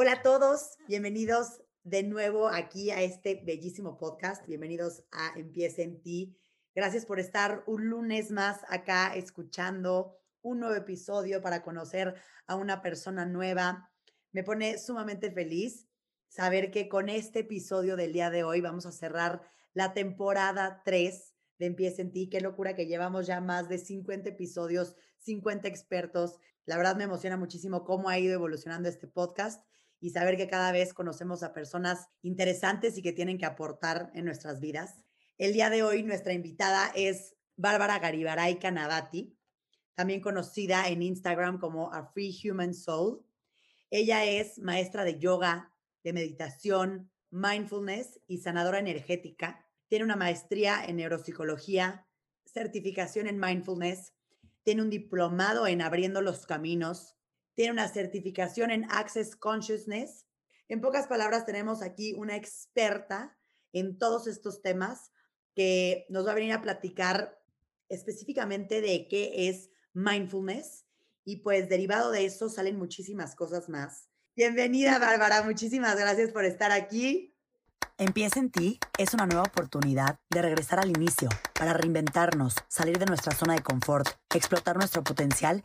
Hola a todos, bienvenidos de nuevo aquí a este bellísimo podcast. Bienvenidos a Empieza en ti. Gracias por estar un lunes más acá escuchando un nuevo episodio para conocer a una persona nueva. Me pone sumamente feliz saber que con este episodio del día de hoy vamos a cerrar la temporada 3 de Empieza en ti. Qué locura que llevamos ya más de 50 episodios, 50 expertos. La verdad me emociona muchísimo cómo ha ido evolucionando este podcast y saber que cada vez conocemos a personas interesantes y que tienen que aportar en nuestras vidas. El día de hoy nuestra invitada es Bárbara Garibaray Canavati, también conocida en Instagram como A Free Human Soul. Ella es maestra de yoga, de meditación, mindfulness y sanadora energética. Tiene una maestría en neuropsicología, certificación en mindfulness, tiene un diplomado en abriendo los caminos, tiene una certificación en Access Consciousness. En pocas palabras, tenemos aquí una experta en todos estos temas que nos va a venir a platicar específicamente de qué es mindfulness y pues derivado de eso salen muchísimas cosas más. Bienvenida, Bárbara. Muchísimas gracias por estar aquí. Empieza en ti es una nueva oportunidad de regresar al inicio para reinventarnos, salir de nuestra zona de confort, explotar nuestro potencial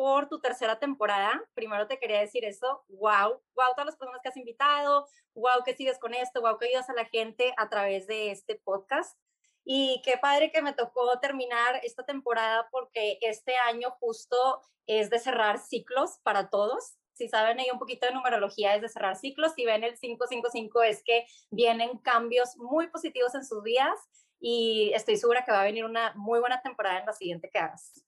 por tu tercera temporada. Primero te quería decir eso. Wow, wow, todas las personas que has invitado. Wow, que sigues con esto. Wow, que ayudas a la gente a través de este podcast. Y qué padre que me tocó terminar esta temporada porque este año justo es de cerrar ciclos para todos. Si saben ahí un poquito de numerología es de cerrar ciclos. Si ven el 555 es que vienen cambios muy positivos en sus vidas y estoy segura que va a venir una muy buena temporada en la siguiente que hagas.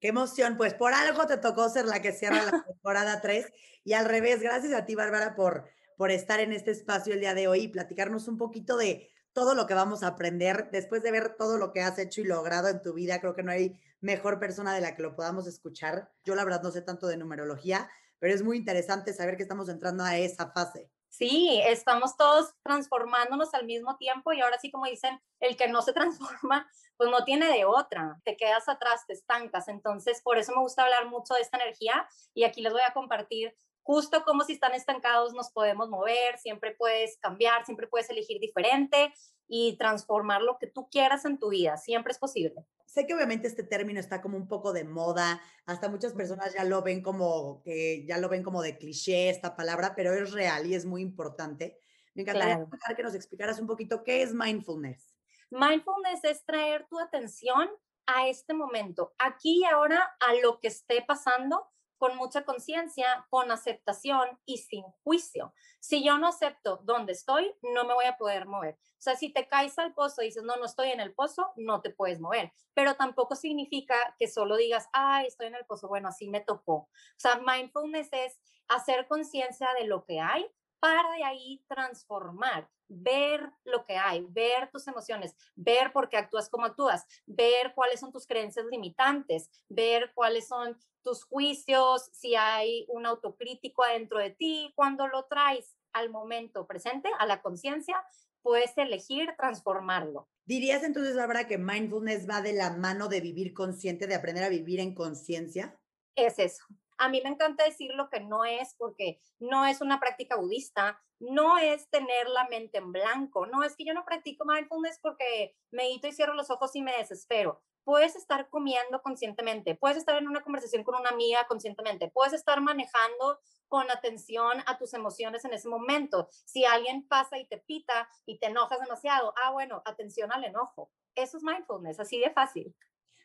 Qué emoción, pues por algo te tocó ser la que cierra la temporada 3 y al revés, gracias a ti Bárbara por, por estar en este espacio el día de hoy y platicarnos un poquito de todo lo que vamos a aprender después de ver todo lo que has hecho y logrado en tu vida. Creo que no hay mejor persona de la que lo podamos escuchar. Yo la verdad no sé tanto de numerología, pero es muy interesante saber que estamos entrando a esa fase. Sí, estamos todos transformándonos al mismo tiempo y ahora sí, como dicen, el que no se transforma, pues no tiene de otra, te quedas atrás, te estancas. Entonces, por eso me gusta hablar mucho de esta energía y aquí les voy a compartir justo como si están estancados nos podemos mover, siempre puedes cambiar, siempre puedes elegir diferente y transformar lo que tú quieras en tu vida, siempre es posible. Sé que obviamente este término está como un poco de moda, hasta muchas personas ya lo ven como que ya lo ven como de cliché esta palabra, pero es real y es muy importante. Me encantaría que nos explicaras un poquito qué es mindfulness. Mindfulness es traer tu atención a este momento, aquí y ahora, a lo que esté pasando con mucha conciencia, con aceptación y sin juicio. Si yo no acepto dónde estoy, no me voy a poder mover. O sea, si te caes al pozo y dices, no, no estoy en el pozo, no te puedes mover. Pero tampoco significa que solo digas, ay, estoy en el pozo, bueno, así me tocó. O sea, mindfulness es hacer conciencia de lo que hay para de ahí transformar, ver lo que hay, ver tus emociones, ver por qué actúas como actúas, ver cuáles son tus creencias limitantes, ver cuáles son tus juicios, si hay un autocrítico adentro de ti, cuando lo traes al momento presente, a la conciencia, puedes elegir transformarlo. ¿Dirías entonces, Bárbara, que mindfulness va de la mano de vivir consciente, de aprender a vivir en conciencia? Es eso. A mí me encanta decir lo que no es porque no es una práctica budista, no es tener la mente en blanco, no es que yo no practico mindfulness porque medito y cierro los ojos y me desespero. Puedes estar comiendo conscientemente, puedes estar en una conversación con una amiga conscientemente, puedes estar manejando con atención a tus emociones en ese momento. Si alguien pasa y te pita y te enojas demasiado, ah, bueno, atención al enojo. Eso es mindfulness, así de fácil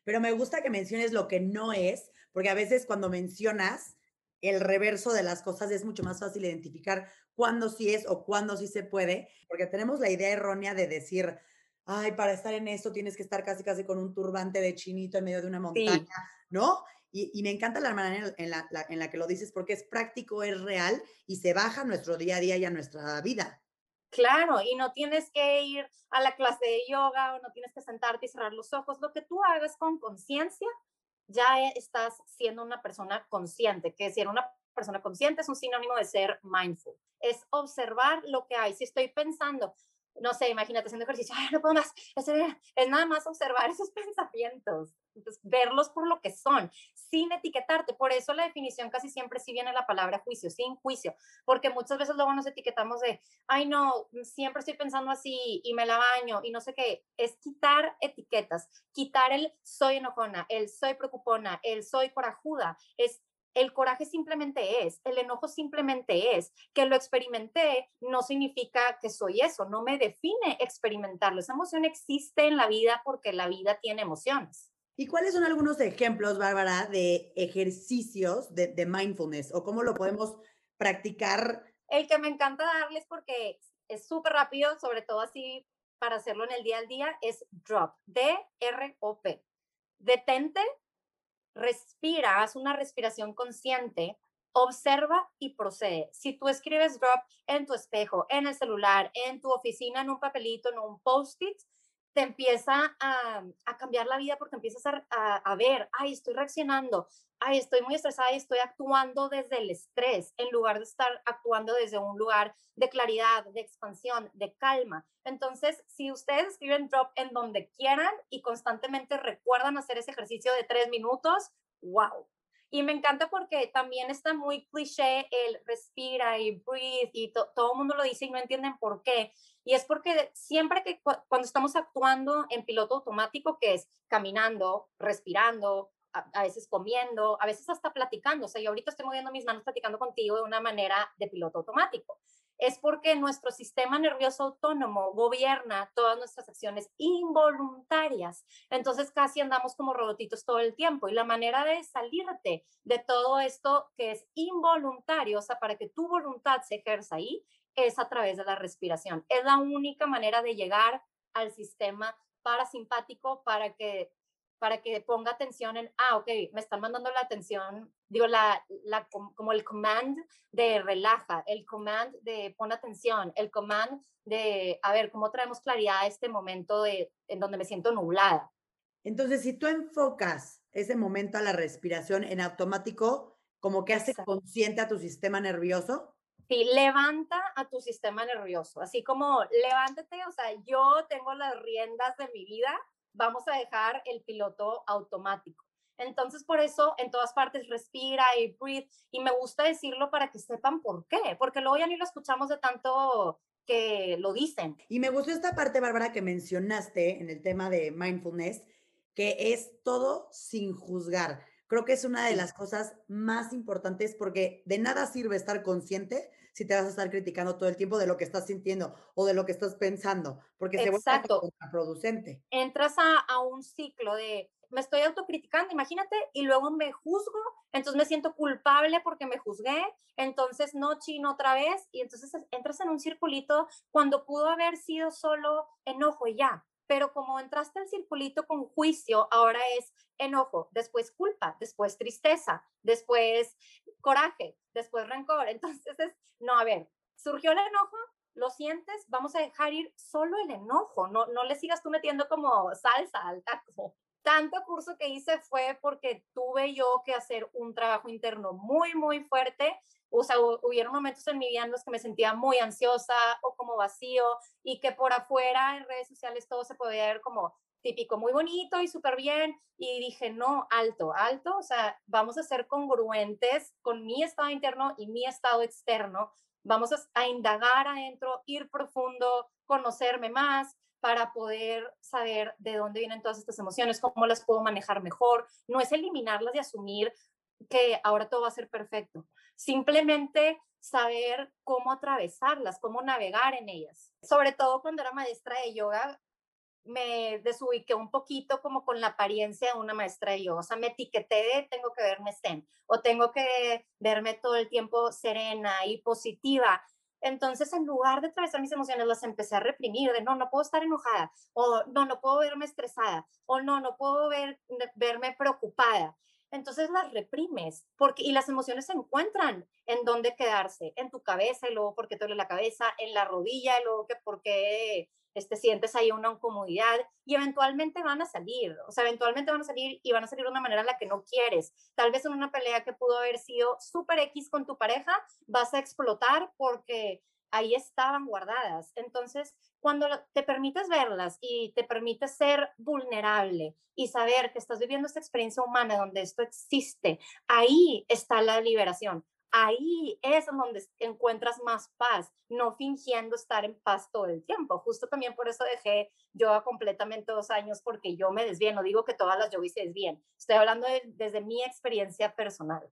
pero me gusta que menciones lo que no es, porque a veces cuando mencionas el reverso de las cosas es mucho más fácil identificar cuándo sí es o cuándo sí se puede, porque tenemos la idea errónea de decir, ay, para estar en esto tienes que estar casi casi con un turbante de chinito en medio de una montaña, ¿no? Y, me encanta la manera en la, en la que lo dices porque es práctico, es real y se baja a nuestro día a día y a nuestra vida. Claro, y no tienes que ir a la clase de yoga o no tienes que sentarte y cerrar los ojos. Lo que tú hagas con conciencia, ya e, estás siendo una persona consciente, que ser una persona consciente es un sinónimo de ser mindful. Es observar lo que hay. Si estoy pensando, no sé, imagínate haciendo ejercicio, ay, no puedo más, es, nada más observar esos pensamientos, verlos por lo que son, sin etiquetarte. Por eso la definición casi siempre sí viene la palabra juicio, sin juicio, porque muchas veces luego nos etiquetamos de, ay, no, siempre estoy pensando así y me la baño y no sé qué. Es quitar etiquetas, quitar el soy enojona, el soy preocupona, el soy corajuda, es el coraje simplemente es, el enojo simplemente es, que lo experimenté no significa que soy eso, no me define experimentarlo. Esa emoción existe en la vida porque la vida tiene emociones. ¿Y cuáles son algunos ejemplos, Bárbara, de ejercicios de, mindfulness o cómo lo podemos practicar? El que me encanta darles porque es súper rápido, sobre todo así para hacerlo en el día al día, es drop, D-R-O-P. Detente respira, haz una respiración consciente, observa y procede. Si tú escribes drop en tu espejo, en el celular, en tu oficina, en un papelito, en un post-it, te empieza a, cambiar la vida porque empiezas a, a, ver, ay, estoy reaccionando, estoy muy estresada y estoy actuando desde el estrés en lugar de estar actuando desde un lugar de claridad, de expansión, de calma. Entonces, si ustedes escriben drop en donde quieran y constantemente recuerdan hacer ese ejercicio de tres minutos, wow. Y me encanta porque también está muy cliché el respira y breathe y todo el mundo lo dice y no entienden por qué. Y es porque siempre que cuando estamos actuando en piloto automático, que es caminando, respirando, a, veces comiendo, a veces hasta platicando. O sea, yo ahorita estoy moviendo mis manos platicando contigo de una manera de piloto automático. Es porque nuestro sistema nervioso autónomo gobierna todas nuestras acciones involuntarias. Entonces casi andamos como robotitos todo el tiempo. Y la manera de salirte de todo esto que es involuntario, o sea, para que tu voluntad se ejerza ahí, es a través de la respiración. Es la única manera de llegar al sistema parasimpático para que para que ponga atención en, ah, ok, me están mandando la atención, digo, la, la, como el command de relaja, el command de pon atención, el command de, a ver, ¿cómo traemos claridad a este momento de, en donde me siento nublada? Entonces, si tú enfocas ese momento a la respiración en automático, como que hace consciente a tu sistema nervioso. Sí, levanta a tu sistema nervioso, así como levántate, o sea, yo tengo las riendas de mi vida, vamos a dejar el piloto automático. Entonces, por eso en todas partes respira y breathe. Y me gusta decirlo para que sepan por qué, porque luego ya ni lo escuchamos de tanto que lo dicen. Y me gustó esta parte, Bárbara, que mencionaste en el tema de mindfulness, que es todo sin juzgar. Creo que es una de las cosas más importantes porque de nada sirve estar consciente si te vas a estar criticando todo el tiempo de lo que estás sintiendo o de lo que estás pensando, porque se vuelve contraproducente. Entras a, a un ciclo de me estoy autocriticando, imagínate, y luego me juzgo, entonces me siento culpable porque me juzgué, entonces no chino otra vez, y entonces entras en un circulito cuando pudo haber sido solo enojo y ya, pero como entraste al circulito con juicio, ahora es enojo, después culpa, después tristeza, después coraje, después rencor. Entonces es, no, a ver, surgió el enojo, lo sientes, vamos a dejar ir solo el enojo, no, no le sigas tú metiendo como salsa al taco. Tanto curso que hice fue porque tuve yo que hacer un trabajo interno muy, muy fuerte o sea, hubieron momentos en mi vida en los que me sentía muy ansiosa o como vacío y que por afuera en redes sociales todo se podía ver como típico, muy bonito y súper bien. Y dije, no, alto, alto, o sea, vamos a ser congruentes con mi estado interno y mi estado externo. Vamos a, indagar adentro, ir profundo, conocerme más para poder saber de dónde vienen todas estas emociones, cómo las puedo manejar mejor. No es eliminarlas y asumir que ahora todo va a ser perfecto. Simplemente saber cómo atravesarlas, cómo navegar en ellas. Sobre todo cuando era maestra de yoga, me desubiqué un poquito como con la apariencia de una maestra de yoga. O sea, me etiqueté de tengo que verme zen o tengo que verme todo el tiempo serena y positiva. Entonces, en lugar de atravesar mis emociones, las empecé a reprimir, de no, no puedo estar enojada, o no, no puedo verme estresada, o no, no puedo ver, verme preocupada. entonces las reprimes, porque, y las emociones se encuentran en dónde quedarse, en tu cabeza, y luego porque te duele la cabeza, en la rodilla, y luego que porque este, sientes ahí una incomodidad, y eventualmente van a salir, o sea, eventualmente van a salir y van a salir de una manera en la que no quieres. Tal vez en una pelea que pudo haber sido súper X con tu pareja, vas a explotar porque ahí estaban guardadas. Entonces, cuando te permites verlas y te permites ser vulnerable y saber que estás viviendo esta experiencia humana donde esto existe, ahí está la liberación. Ahí es donde encuentras más paz, no fingiendo estar en paz todo el tiempo. Justo también por eso dejé yoga completamente dos años, porque yo me desvío. No digo que todas las yogis se desvíen. Estoy hablando desde mi experiencia personal.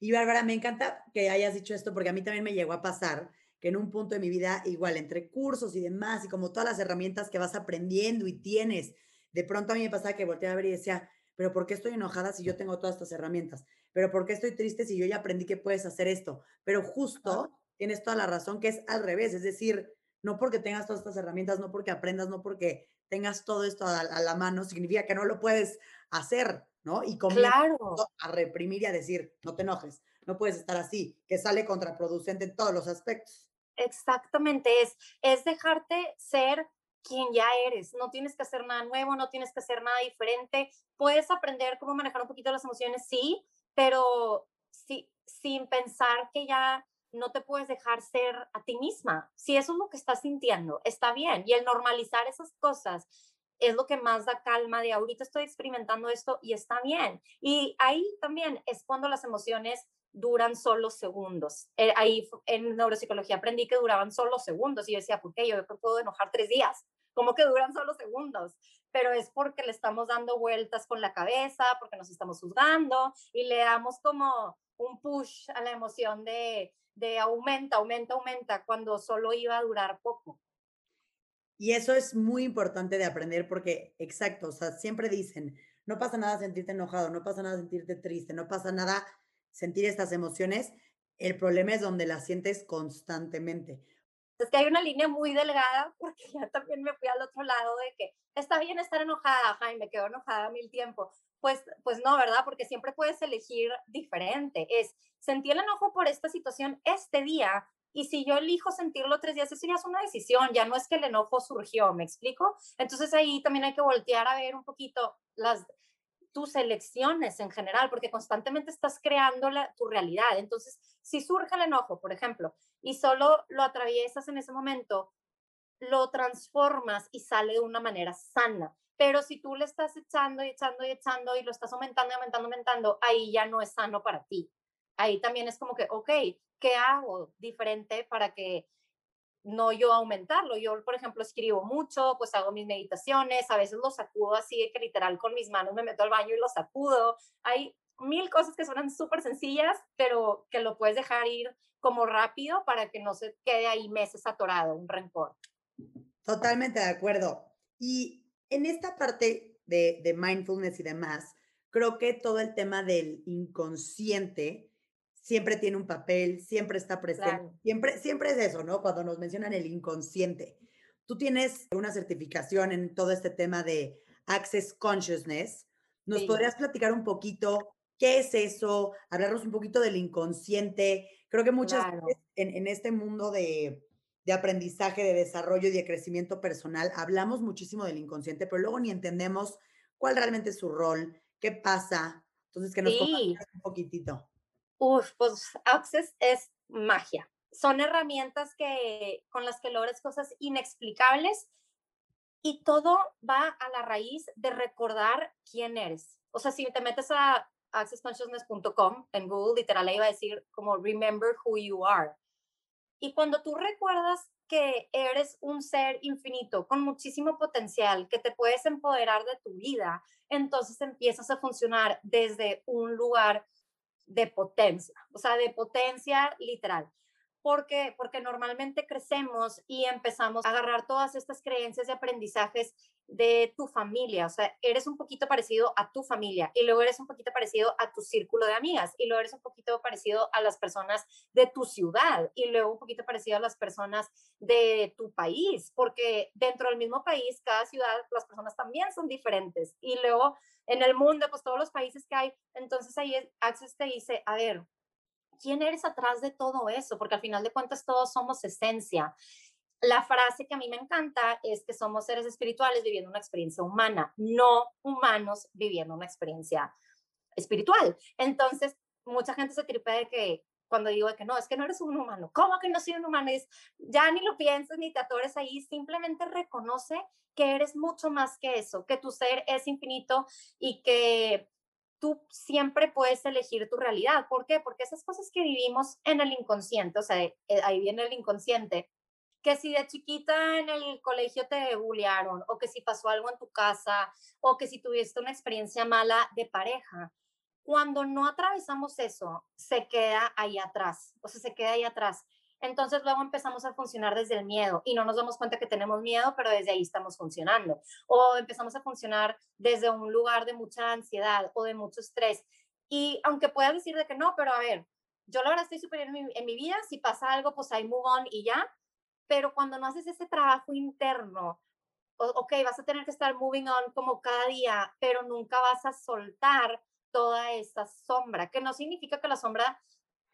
Y Bárbara, me encanta que hayas dicho esto, porque a mí también me llegó a pasar que en un punto de mi vida, igual entre cursos y demás, y como todas las herramientas que vas aprendiendo y tienes, de pronto a mí me pasaba que volteaba a ver y decía, pero ¿por qué estoy enojada si yo tengo todas estas herramientas? Pero ¿por qué estoy triste si yo ya aprendí que puedes hacer esto? Pero justo tienes toda la razón que es al revés, es decir, no porque tengas todas estas herramientas, no porque aprendas, no porque tengas todo esto a, la mano, significa que no lo puedes hacer, ¿no? Y claro. a reprimir y a decir, no te enojes, no puedes estar así, que sale contraproducente en todos los aspectos. Exactamente, es, es dejarte ser quien ya eres. No tienes que hacer nada nuevo, no tienes que hacer nada diferente. Puedes aprender cómo manejar un poquito las emociones, sí, pero sí, sin pensar que ya no te puedes dejar ser a ti misma. Si eso es lo que estás sintiendo, está bien. Y el normalizar esas cosas es lo que más da calma de ahorita estoy experimentando esto y está bien. Y ahí también es cuando las emociones duran solo segundos. Eh, ahí en neuropsicología aprendí que duraban solo segundos y yo decía, ¿por qué? Yo puedo enojar tres días. ¿Cómo que duran solo segundos? Pero es porque le estamos dando vueltas con la cabeza, porque nos estamos juzgando y le damos como un push a la emoción de, de aumenta, aumenta, aumenta, cuando solo iba a durar poco. Y eso es muy importante de aprender porque, exacto, o sea, siempre dicen, no pasa nada sentirte enojado, no pasa nada sentirte triste, no pasa nada sentir estas emociones, el problema es donde las sientes constantemente. Es que hay una línea muy delgada, porque ya también me fui al otro lado de que está bien estar enojada, Jaime, me quedo enojada mil tiempo. Pues, pues no, ¿verdad? Porque siempre puedes elegir diferente. Es sentir el enojo por esta situación este día, y si yo elijo sentirlo tres días, eso ya es una decisión, ya no es que el enojo surgió, ¿me explico? Entonces ahí también hay que voltear a ver un poquito las, tus elecciones en general, porque constantemente estás creando la, tu realidad. Entonces, si surge el enojo, por ejemplo, y solo lo atraviesas en ese momento, lo transformas y sale de una manera sana. Pero si tú le estás echando y echando y echando y lo estás aumentando y aumentando, aumentando, ahí ya no es sano para ti. Ahí también es como que, ok, ¿qué hago diferente para que no yo aumentarlo. Yo, por ejemplo, escribo mucho, pues hago mis meditaciones, a veces lo sacudo así que literal con mis manos me meto al baño y lo sacudo. Hay mil cosas que suenan súper sencillas, pero que lo puedes dejar ir como rápido para que no se quede ahí meses atorado, un rencor. Totalmente de acuerdo. Y en esta parte de, de mindfulness y demás, creo que todo el tema del inconsciente, siempre tiene un papel, siempre está presente, siempre, siempre es eso, ¿no? Cuando nos mencionan el inconsciente. Tú tienes una certificación en todo este tema de Access Consciousness. ¿Nos podrías platicar un poquito qué es eso? Hablarnos un poquito del inconsciente. Creo que muchas veces en, este mundo de, de aprendizaje, de desarrollo y de crecimiento personal, hablamos muchísimo del inconsciente, pero luego ni entendemos cuál realmente es su rol, qué pasa. Entonces, que nos sí. un poquitito. Uf, pues Access es magia. Son herramientas que, con las que logras cosas inexplicables y todo va a la raíz de recordar quién eres. O sea, si te metes a accessconsciousness.com en Google, literal, ahí va a decir como remember who you are. Y cuando tú recuerdas que eres un ser infinito con muchísimo potencial, que te puedes empoderar de tu vida, entonces empiezas a funcionar desde un lugar de potencia, o sea, de potencia literal. Porque porque normalmente crecemos y empezamos a agarrar todas estas creencias y aprendizajes de tu familia, o sea, eres un poquito parecido a tu familia y luego eres un poquito parecido a tu círculo de amigas y luego eres un poquito parecido a las personas de tu ciudad y luego un poquito parecido a las personas de tu país, porque dentro del mismo país, cada ciudad, las personas también son diferentes y luego en el mundo, pues todos los países que hay, entonces ahí Access te dice, a ver, ¿quién eres atrás de todo eso? Porque al final de cuentas todos somos esencia. La frase que a mí me encanta es que somos seres espirituales viviendo una experiencia humana, no humanos viviendo una experiencia espiritual. Entonces, mucha gente se tripea de que cuando digo que no, es que no eres un humano. ¿Cómo que no soy un humano? Es, ya ni lo piensas ni te atores ahí, simplemente reconoce que eres mucho más que eso, que tu ser es infinito y que tú siempre puedes elegir tu realidad. ¿Por qué? Porque esas cosas que vivimos en el inconsciente, o sea, eh, ahí viene el inconsciente, que si de chiquita en el colegio te bullearon, o que si pasó algo en tu casa, o que si tuviste una experiencia mala de pareja, cuando no atravesamos eso, se queda ahí atrás, o sea, se queda ahí atrás. Entonces luego empezamos a funcionar desde el miedo y no nos damos cuenta que tenemos miedo, pero desde ahí estamos funcionando. O empezamos a funcionar desde un lugar de mucha ansiedad o de mucho estrés. Y aunque puedas decir de que no, pero a ver, yo la verdad estoy súper en, mi, vida, si pasa algo, pues ahí move on y ya. Pero cuando no haces ese trabajo interno, ok, vas a tener que estar moving on como cada día, pero nunca vas a soltar toda esa sombra, que no significa que la sombra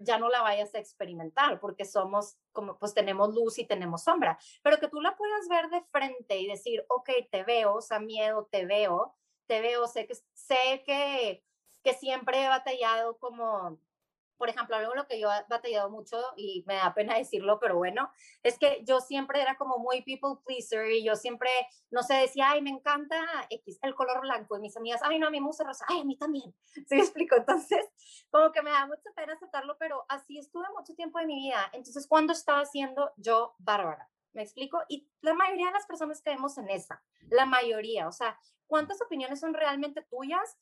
ya no la vayas a experimentar porque somos como pues tenemos luz y tenemos sombra, pero que tú la puedas ver de frente y decir, ok, te veo, o sea, miedo, te veo, te veo, sé que, sé que, que siempre he batallado como por ejemplo, algo lo que yo he batallado mucho y me da pena decirlo, pero bueno, es que yo siempre era como muy people pleaser y yo siempre, no sé, decía, ay, me encanta el color blanco y mis amigas, ay, no, a mí me gusta rosa, ay, a mí también. ¿Se me explico? Entonces, como que me da mucha pena aceptarlo, pero así estuve mucho tiempo de mi vida. Entonces, cuando estaba haciendo yo Bárbara? ¿Me explico? Y la mayoría de las personas caemos en esa, la mayoría, o sea, ¿cuántas opiniones son realmente tuyas?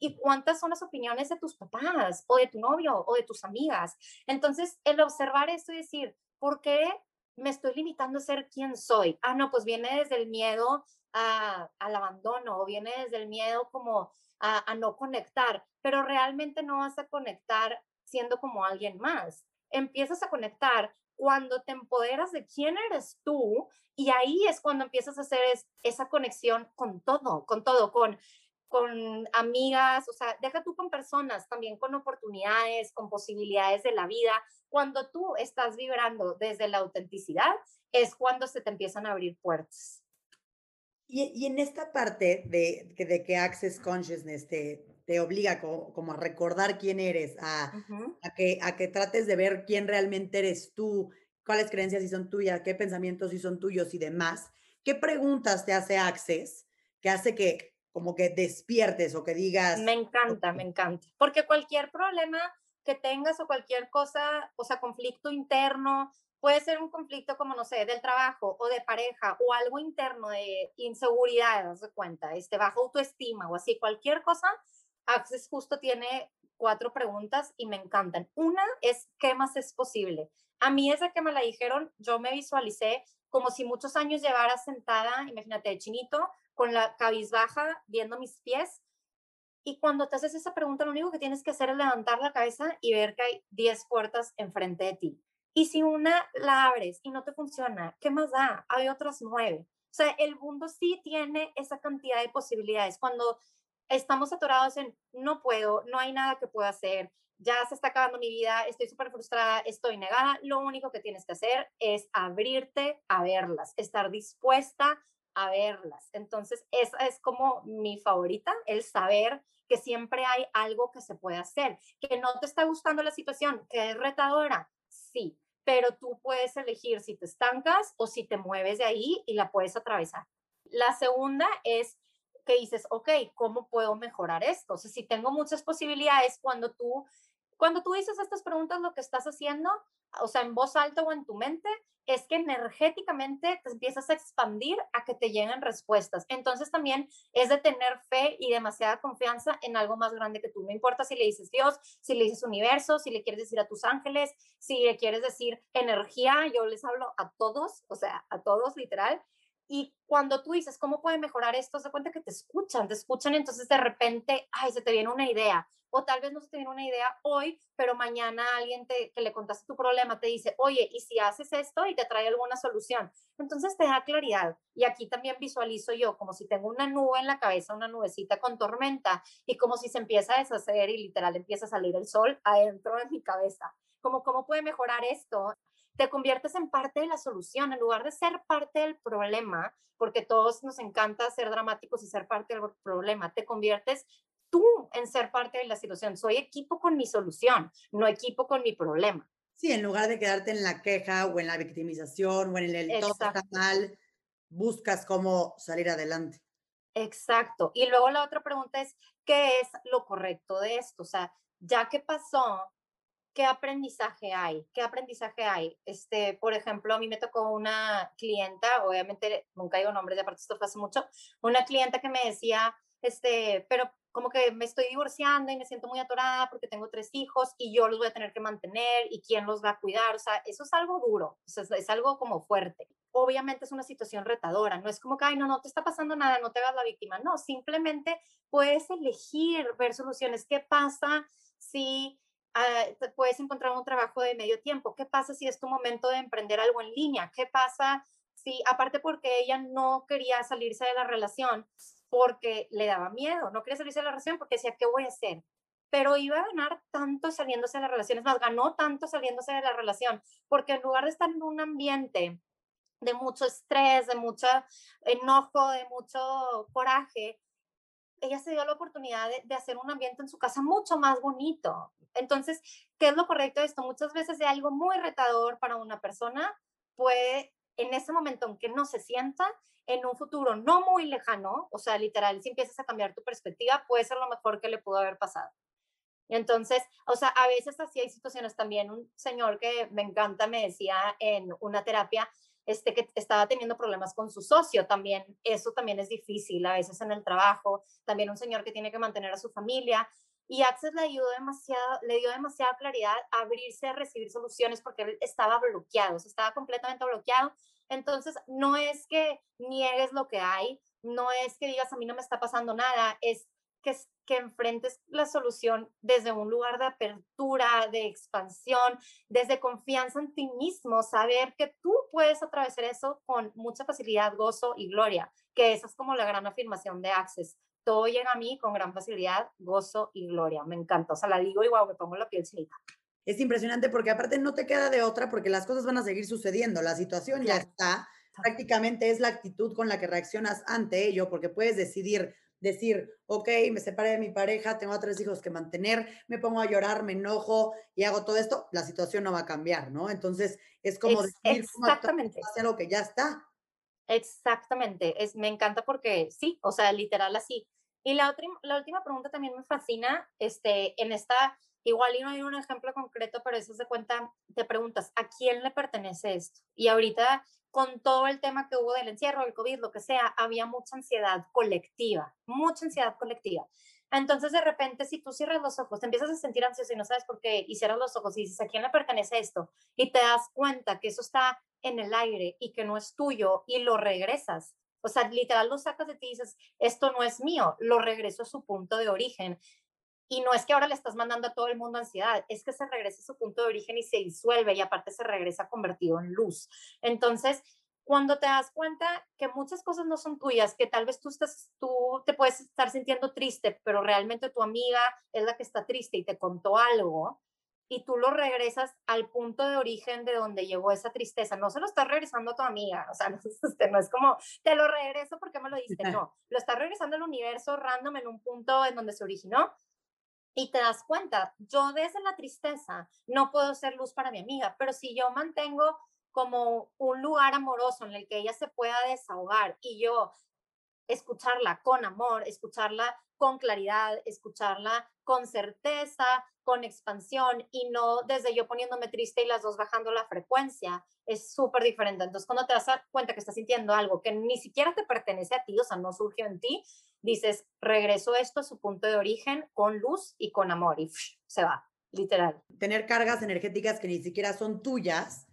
Y cuántas son las opiniones de tus papás o de tu novio o de tus amigas. Entonces, el observar esto y decir, ¿por qué me estoy limitando a ser quien soy? Ah, no, pues viene desde el miedo a, al abandono o viene desde el miedo como a, a no conectar, pero realmente no vas a conectar siendo como alguien más. Empiezas a conectar cuando te empoderas de quién eres tú y ahí es cuando empiezas a hacer esa conexión con todo, con todo, con con amigas, o sea, deja tú con personas, también con oportunidades, con posibilidades de la vida. Cuando tú estás vibrando desde la autenticidad, es cuando se te empiezan a abrir puertas. Y, en esta parte de, de, que Access Consciousness te, te obliga como, a recordar quién eres, a, a, que, a que trates de ver quién realmente eres tú, cuáles creencias sí son tuyas, qué pensamientos sí son tuyos y demás, ¿qué preguntas te hace Access que hace que como que despiertes o que digas. Me encanta, me encanta. Porque cualquier problema que tengas o cualquier cosa, o sea, conflicto interno, puede ser un conflicto como, no sé, del trabajo o de pareja o algo interno de inseguridad, das de cuenta, este, bajo autoestima o así, cualquier cosa, Access justo tiene cuatro preguntas y me encantan. Una es, ¿qué más es posible? A mí desde que me la dijeron, yo me visualicé como si muchos años llevara sentada, imagínate, chinito, con la cabizbaja, viendo mis pies. Y cuando te haces esa pregunta, lo único que tienes que hacer es levantar la cabeza y ver que hay 10 puertas enfrente de ti. Y si una la abres y no te funciona, ¿qué más da? Hay otras nueve. O sea, el mundo sí tiene esa cantidad de posibilidades. Cuando estamos atorados en no puedo, no hay nada que pueda hacer, ya se está acabando mi vida, estoy súper frustrada, estoy negada, lo único que tienes que hacer es abrirte a verlas, estar dispuesta a verlas. Entonces, esa es como mi favorita, el saber que siempre hay algo que se puede hacer, que no te está gustando la situación, que es retadora, sí, pero tú puedes elegir si te estancas o si te mueves de ahí y la puedes atravesar. La segunda es que dices, ok, ¿cómo puedo mejorar esto? O sea, si tengo muchas posibilidades, cuando tú Cuando tú dices estas preguntas, lo que estás haciendo, o sea, en voz alta o en tu mente, es que energéticamente te empiezas a expandir a que te lleguen respuestas. Entonces también es de tener fe y demasiada confianza en algo más grande que tú. No importa si le dices Dios, si le dices universo, si le quieres decir a tus ángeles, si le quieres decir energía, yo les hablo a todos, o sea, a todos literal. Y cuando tú dices, ¿cómo puede mejorar esto? Se cuenta que te escuchan, te escuchan, entonces de repente, ay, se te viene una idea. O tal vez no se te viene una idea hoy, pero mañana alguien te, que le contaste tu problema te dice, oye, ¿y si haces esto y te trae alguna solución? Entonces te da claridad. Y aquí también visualizo yo como si tengo una nube en la cabeza, una nubecita con tormenta, y como si se empieza a deshacer y literal empieza a salir el sol adentro de mi cabeza. Como, ¿cómo puede mejorar esto? te conviertes en parte de la solución, en lugar de ser parte del problema, porque todos nos encanta ser dramáticos y ser parte del problema, te conviertes tú en ser parte de la situación. Soy equipo con mi solución, no equipo con mi problema. Sí, en lugar de quedarte en la queja o en la victimización o en el todo está mal, buscas cómo salir adelante. Exacto. Y luego la otra pregunta es, ¿qué es lo correcto de esto? O sea, ya que pasó, ¿qué aprendizaje hay? ¿Qué aprendizaje hay? Este, por ejemplo, a mí me tocó una clienta, obviamente nunca digo nombres, de aparte esto fue hace mucho, una clienta que me decía, este, pero como que me estoy divorciando y me siento muy atorada porque tengo tres hijos y yo los voy a tener que mantener y quién los va a cuidar, o sea, eso es algo duro, o sea, es algo como fuerte. Obviamente es una situación retadora, no es como que, ay, no, no te está pasando nada, no te hagas la víctima, no, simplemente puedes elegir ver soluciones. ¿Qué pasa si Ah, puedes encontrar un trabajo de medio tiempo. ¿Qué pasa si es tu momento de emprender algo en línea? ¿Qué pasa si, aparte porque ella no quería salirse de la relación porque le daba miedo, no quería salirse de la relación porque decía, ¿qué voy a hacer? Pero iba a ganar tanto saliéndose de la relación, es más, ganó tanto saliéndose de la relación, porque en lugar de estar en un ambiente de mucho estrés, de mucho enojo, de mucho coraje, ella se dio la oportunidad de, hacer un ambiente en su casa mucho más bonito. Entonces, ¿qué es lo correcto de esto? Muchas veces de algo muy retador para una persona puede, en ese momento, aunque no se sienta, en un futuro no muy lejano, o sea, literal, si empiezas a cambiar tu perspectiva, puede ser lo mejor que le pudo haber pasado. Entonces, o sea, a veces así hay situaciones también. Un señor que me encanta me decía en una terapia, este, que estaba teniendo problemas con su socio también. Eso también es difícil a veces en el trabajo. También un señor que tiene que mantener a su familia. Y Access le ayudó demasiado, le dio demasiada claridad a abrirse a recibir soluciones porque él estaba bloqueado, estaba completamente bloqueado. Entonces, no es que niegues lo que hay, no es que digas a mí no me está pasando nada, es que, que enfrentes la solución desde un lugar de apertura, de expansión, desde confianza en ti mismo, saber que tú puedes atravesar eso con mucha facilidad, gozo y gloria, que esa es como la gran afirmación de Access. Todo llega a mí con gran facilidad, gozo y gloria. Me encanta. O sea, la digo y wow, me pongo la piel chinita. Es impresionante porque aparte no te queda de otra porque las cosas van a seguir sucediendo. La situación ya está. Prácticamente es la actitud con la que reaccionas ante ello porque puedes decidir decir, ok, me separé de mi pareja, tengo a tres hijos que mantener, me pongo a llorar, me enojo y hago todo esto, la situación no va a cambiar, ¿no? Entonces, es como decir, exactamente. hacer algo que ya está. Exactamente, es, me encanta porque sí, o sea, literal así. Y la, otra, la última pregunta también me fascina, este, en esta, igual y no hay un ejemplo concreto, pero eso se cuenta, te preguntas, ¿a quién le pertenece esto? Y ahorita con todo el tema que hubo del encierro, del COVID, lo que sea, había mucha ansiedad colectiva, mucha ansiedad colectiva. Entonces, de repente, si tú cierras los ojos, te empiezas a sentir ansioso y no sabes por qué, y cierras los ojos y dices, ¿a quién le pertenece esto? Y te das cuenta que eso está en el aire y que no es tuyo y lo regresas. O sea, literal lo sacas de ti y dices, esto no es mío, lo regreso a su punto de origen. Y no es que ahora le estás mandando a todo el mundo ansiedad, es que se regresa a su punto de origen y se disuelve y aparte se regresa convertido en luz. Entonces, cuando te das cuenta que muchas cosas no son tuyas, que tal vez tú, estás, tú te puedes estar sintiendo triste, pero realmente tu amiga es la que está triste y te contó algo, y tú lo regresas al punto de origen de donde llegó esa tristeza. No se lo estás regresando a tu amiga, o sea, no, no es como, te lo regreso porque me lo diste, no, lo estás regresando al universo random en un punto en donde se originó y te das cuenta, yo desde la tristeza no puedo ser luz para mi amiga, pero si yo mantengo como un lugar amoroso en el que ella se pueda desahogar y yo escucharla con amor, escucharla con claridad, escucharla con certeza, con expansión y no desde yo poniéndome triste y las dos bajando la frecuencia. Es súper diferente. Entonces, cuando te das cuenta que estás sintiendo algo que ni siquiera te pertenece a ti, o sea, no surgió en ti, dices, regreso esto a su punto de origen con luz y con amor y se va, literal. Tener cargas energéticas que ni siquiera son tuyas,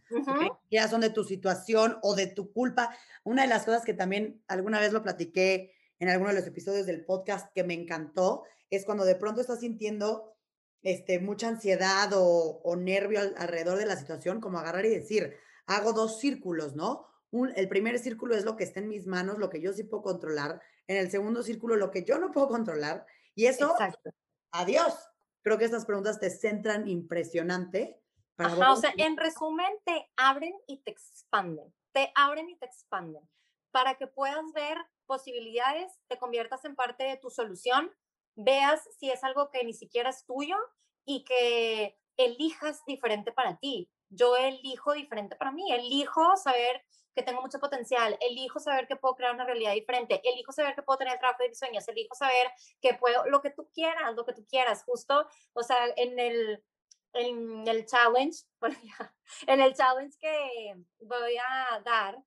ya son de tu situación o de tu culpa. Una de las cosas que también alguna vez lo platiqué en alguno de los episodios del podcast que me encantó es cuando de pronto estás sintiendo este, mucha ansiedad o, o nervio alrededor de la situación, como agarrar y decir, hago dos círculos, ¿no? Un, el primer círculo es lo que está en mis manos, lo que yo sí puedo controlar. En el segundo círculo, lo que yo no puedo controlar. Y eso, adiós. Creo que estas preguntas te centran impresionante. Para o sea, en resumen, te abren y te expanden. Te abren y te expanden para que puedas ver posibilidades, te conviertas en parte de tu solución, veas si es algo que ni siquiera es tuyo y que elijas diferente para ti. Yo elijo diferente para mí, elijo saber que tengo mucho potencial, elijo saber que puedo crear una realidad diferente, elijo saber que puedo tener el trabajo de mis sueños, elijo saber que puedo, lo que tú quieras, lo que tú quieras, justo, o sea, en el, en el challenge, en el challenge que voy a dar,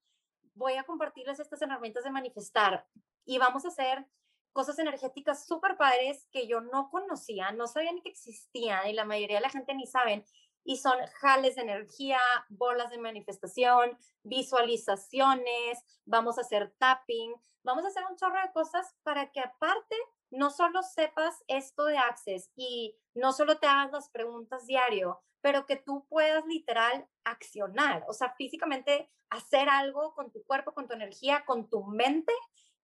voy a compartirles estas herramientas de manifestar y vamos a hacer cosas energéticas súper padres que yo no conocía, no sabía ni que existían y la mayoría de la gente ni saben. Y son jales de energía, bolas de manifestación, visualizaciones, vamos a hacer tapping, vamos a hacer un chorro de cosas para que aparte no solo sepas esto de Access y no solo te hagas las preguntas diario, pero que tú puedas literal accionar, o sea, físicamente hacer algo con tu cuerpo, con tu energía, con tu mente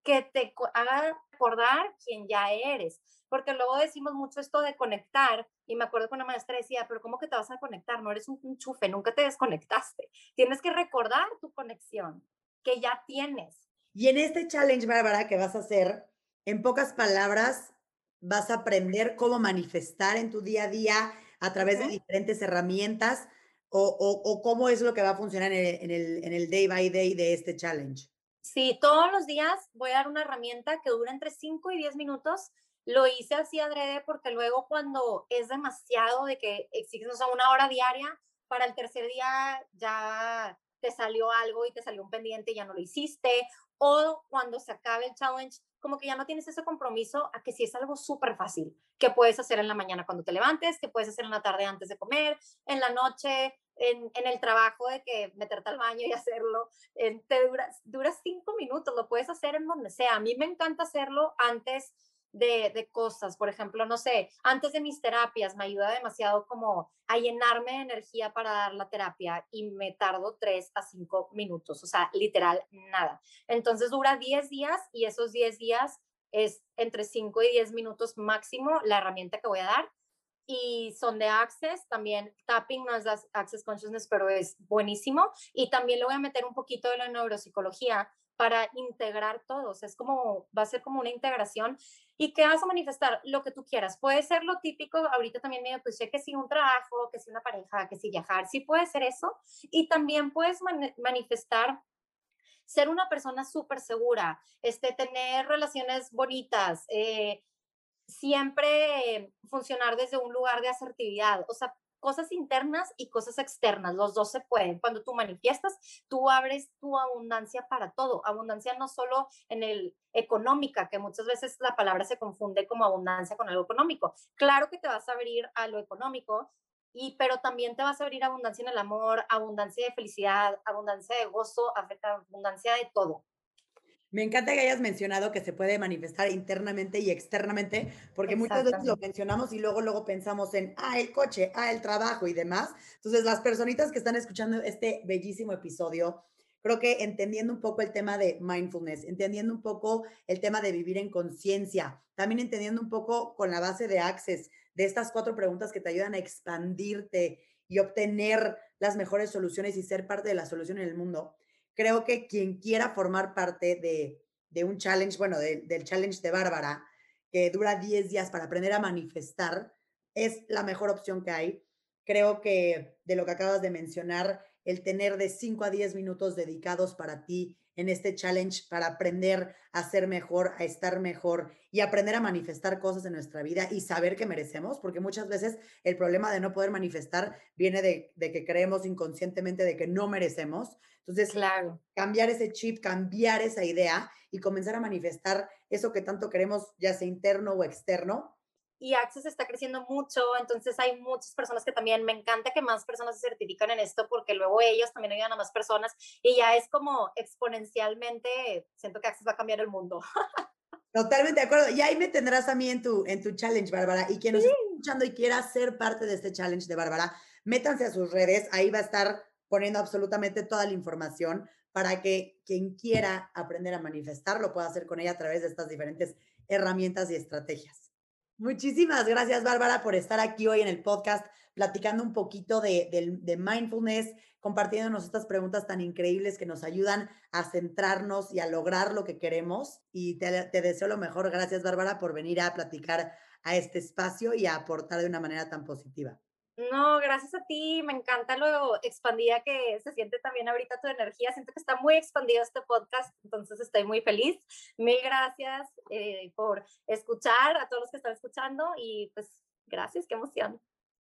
que te haga recordar quién ya eres. Porque luego decimos mucho esto de conectar, y me acuerdo que una maestra decía, pero ¿cómo que te vas a conectar? No eres un enchufe, nunca te desconectaste. Tienes que recordar tu conexión que ya tienes. Y en este challenge, Bárbara, que vas a hacer, en pocas palabras, vas a aprender cómo manifestar en tu día a día a través de diferentes herramientas o, cómo es lo que va a funcionar en el, en, el, en el day by day de este challenge. Sí, todos los días voy a dar una herramienta que dura entre 5 y 10 minutos. Lo hice así adrede porque luego cuando es demasiado de que exiges una hora diaria, para el tercer día ya te salió algo y te salió un pendiente y ya no lo hiciste. O cuando se acabe el challenge, como que ya no tienes ese compromiso a que si es algo súper fácil, que puedes hacer en la mañana cuando te levantes, que puedes hacer en la tarde antes de comer, en la noche, en, el trabajo de que meterte al baño y hacerlo, te dura, dura cinco minutos, lo puedes hacer en donde sea. A mí me encanta hacerlo antes de, de, cosas, por ejemplo, no sé, antes de mis terapias me ayuda demasiado como a llenarme de energía para dar la terapia y me tardo tres a cinco minutos, o sea, literal nada. Entonces dura 10 días y esos 10 días es entre 5 y 10 minutos máximo la herramienta que voy a dar y son de Access, también Tapping no es Access Consciousness, pero es buenísimo. Y también le voy a meter un poquito de la neuropsicología para integrar todos. Es como, va a ser como una integración. ¿Y qué vas a manifestar? Lo que tú quieras. Puede ser lo típico, ahorita también me pues que si un trabajo, que si una pareja, que si viajar, sí puede ser eso. Y también puedes manifestar ser una persona súper segura, este, tener relaciones bonitas, eh, siempre funcionar desde un lugar de asertividad, o sea, cosas internas y cosas externas, los dos se pueden. Cuando tú manifiestas, tú abres tu abundancia para todo. Abundancia no solo en el económica, que muchas veces la palabra se confunde como abundancia con algo económico. Claro que te vas a abrir a lo económico, y pero también te vas a abrir abundancia en el amor, abundancia de felicidad, abundancia de gozo, abundancia de todo. Me encanta que hayas mencionado que se puede manifestar internamente y externamente, porque muchas veces lo mencionamos y luego, luego pensamos en, ah, el coche, ah, el trabajo y demás. Entonces, las personitas que están escuchando este bellísimo episodio, creo que entendiendo un poco el tema de mindfulness, entendiendo un poco el tema de vivir en conciencia, también entendiendo un poco con la base de Access, de estas cuatro preguntas que te ayudan a expandirte y obtener las mejores soluciones y ser parte de la solución en el mundo creo que quien quiera formar parte de, un challenge, bueno, del challenge de Bárbara, que dura 10 días para aprender a manifestar, es la mejor opción que hay. Creo que de lo que acabas de mencionar, el tener de 5 a 10 minutos dedicados para ti en este challenge para aprender a ser mejor, a estar mejor y aprender a manifestar cosas en nuestra vida y saber que merecemos, porque muchas veces el problema de no poder manifestar viene de, que creemos inconscientemente de que no merecemos. Entonces, claro. cambiar ese chip, cambiar esa idea y comenzar a manifestar eso que tanto queremos, ya sea interno o externo, y Access está creciendo mucho, entonces hay muchas personas que también, me encanta que más personas se certifican en esto porque luego ellos también ayudan a más personas y ya es como exponencialmente, siento que Access va a cambiar el mundo. Totalmente de acuerdo. Y ahí me tendrás a mí en tu, en tu challenge, Bárbara. Y quien nos está escuchando y quiera ser parte de este challenge de Bárbara, métanse a sus redes. Ahí va a estar poniendo absolutamente toda la información para que quien quiera aprender a manifestar lo pueda hacer con ella a través de estas diferentes herramientas y estrategias. Muchísimas gracias, Bárbara, por estar aquí hoy en el podcast, platicando un poquito de, mindfulness, compartiéndonos estas preguntas tan increíbles que nos ayudan a centrarnos y a lograr lo que queremos. Y te, te deseo lo mejor. Gracias, Bárbara, por venir a platicar a este espacio y a aportar de una manera tan positiva. No, gracias a ti. Me encanta lo expandida que se siente también ahorita tu energía. Siento que está muy expandido este podcast, entonces estoy muy feliz. Mil gracias eh, por escuchar a todos los que están escuchando y pues gracias, qué emoción.